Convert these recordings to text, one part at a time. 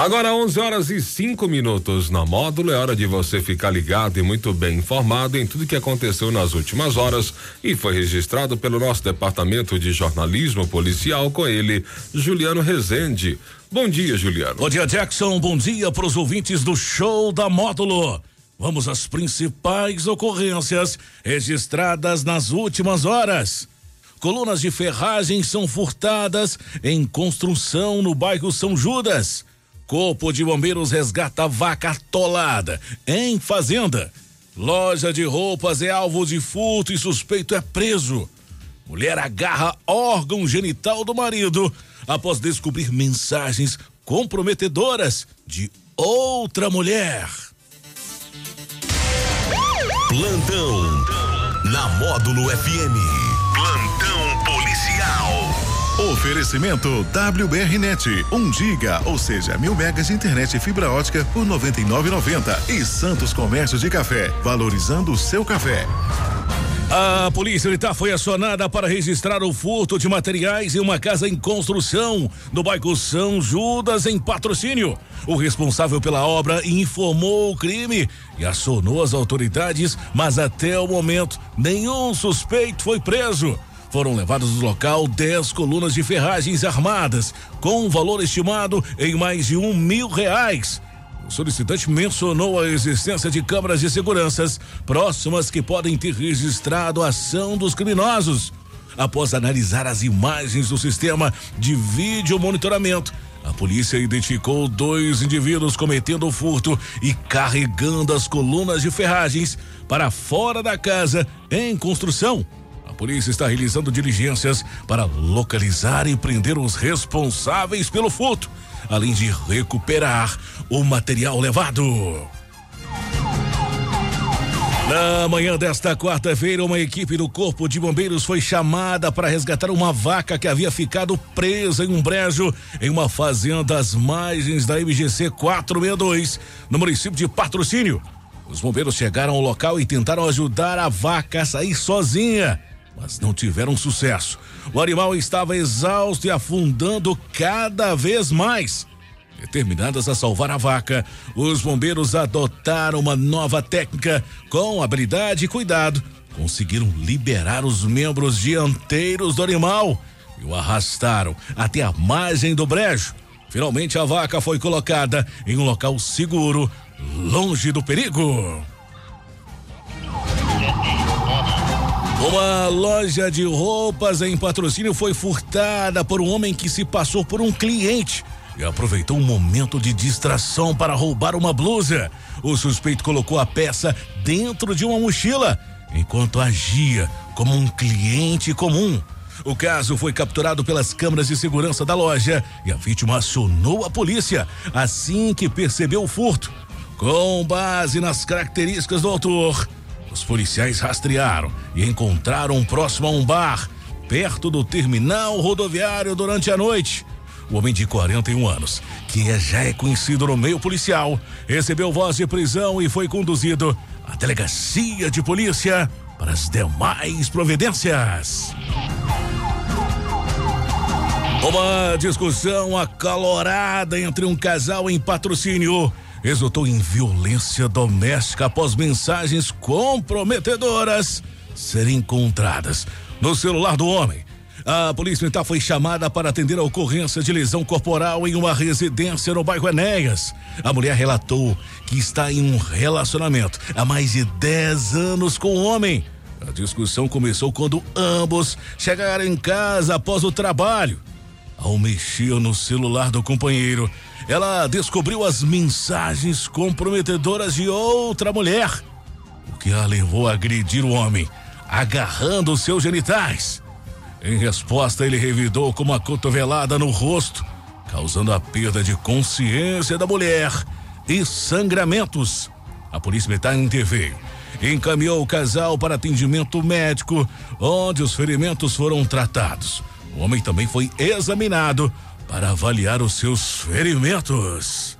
Agora 11 horas e 5 minutos na módulo é hora de você ficar ligado e muito bem informado em tudo que aconteceu nas últimas horas e foi registrado pelo nosso departamento de jornalismo policial com ele, Juliano Rezende. Bom dia, Juliano. Bom dia, Jackson. Bom dia para os ouvintes do show da módulo. Vamos às principais ocorrências registradas nas últimas horas. Colunas de ferragem são furtadas em construção no bairro São Judas. Corpo de Bombeiros resgata vaca atolada em fazenda. Loja de roupas é alvo de furto e suspeito é preso. Mulher agarra órgão genital do marido após descobrir mensagens comprometedoras de outra mulher. Plantão na Módulo FM. Oferecimento WBRnet, 1 um giga, ou seja, mil megas de internet e fibra ótica por 99,90 e Santos Comércio de Café, valorizando o seu café. A Polícia Militar foi acionada para registrar o furto de materiais em uma casa em construção no bairro São Judas, em patrocínio. O responsável pela obra informou o crime e acionou as autoridades, mas até o momento nenhum suspeito foi preso. Foram levados do local 10 colunas de ferragens armadas, com um valor estimado em mais de um mil reais. O solicitante mencionou a existência de câmeras de seguranças próximas que podem ter registrado a ação dos criminosos. Após analisar as imagens do sistema de vídeo monitoramento, a polícia identificou dois indivíduos cometendo o furto e carregando as colunas de ferragens para fora da casa em construção polícia está realizando diligências para localizar e prender os responsáveis pelo furto, além de recuperar o material levado. Na manhã desta quarta-feira, uma equipe do Corpo de Bombeiros foi chamada para resgatar uma vaca que havia ficado presa em um brejo em uma fazenda às margens da MGC 462, no município de Patrocínio. Os bombeiros chegaram ao local e tentaram ajudar a vaca a sair sozinha mas não tiveram sucesso. O animal estava exausto e afundando cada vez mais. Determinadas a salvar a vaca, os bombeiros adotaram uma nova técnica com habilidade e cuidado. Conseguiram liberar os membros dianteiros do animal e o arrastaram até a margem do brejo. Finalmente a vaca foi colocada em um local seguro, longe do perigo. Uma loja de roupas em patrocínio foi furtada por um homem que se passou por um cliente e aproveitou um momento de distração para roubar uma blusa. O suspeito colocou a peça dentro de uma mochila enquanto agia como um cliente comum. O caso foi capturado pelas câmeras de segurança da loja e a vítima acionou a polícia assim que percebeu o furto. Com base nas características do autor, os policiais rastrearam e encontraram próximo a um bar, perto do terminal rodoviário durante a noite. O homem de 41 anos, que é, já é conhecido no meio policial, recebeu voz de prisão e foi conduzido à delegacia de polícia para as demais providências. Uma discussão acalorada entre um casal em patrocínio resultou em violência doméstica após mensagens comprometedoras serem encontradas no celular do homem. A polícia militar foi chamada para atender a ocorrência de lesão corporal em uma residência no bairro Enéas. A mulher relatou que está em um relacionamento há mais de 10 anos com o homem. A discussão começou quando ambos chegaram em casa após o trabalho. Ao mexer no celular do companheiro, ela descobriu as mensagens comprometedoras de outra mulher, o que a levou a agredir o homem, agarrando seus genitais. Em resposta, ele revidou com uma cotovelada no rosto, causando a perda de consciência da mulher e sangramentos. A polícia militar interveio encaminhou o casal para atendimento médico, onde os ferimentos foram tratados. O homem também foi examinado para avaliar os seus ferimentos.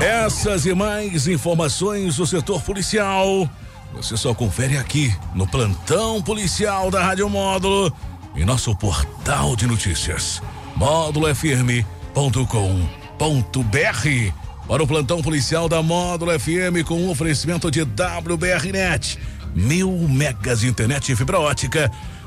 Essas e mais informações do setor policial você só confere aqui no plantão policial da Rádio Módulo em nosso portal de notícias. Módulo FM Para o plantão policial da Módulo FM com oferecimento de WBRnet. Mil megas de internet e fibra ótica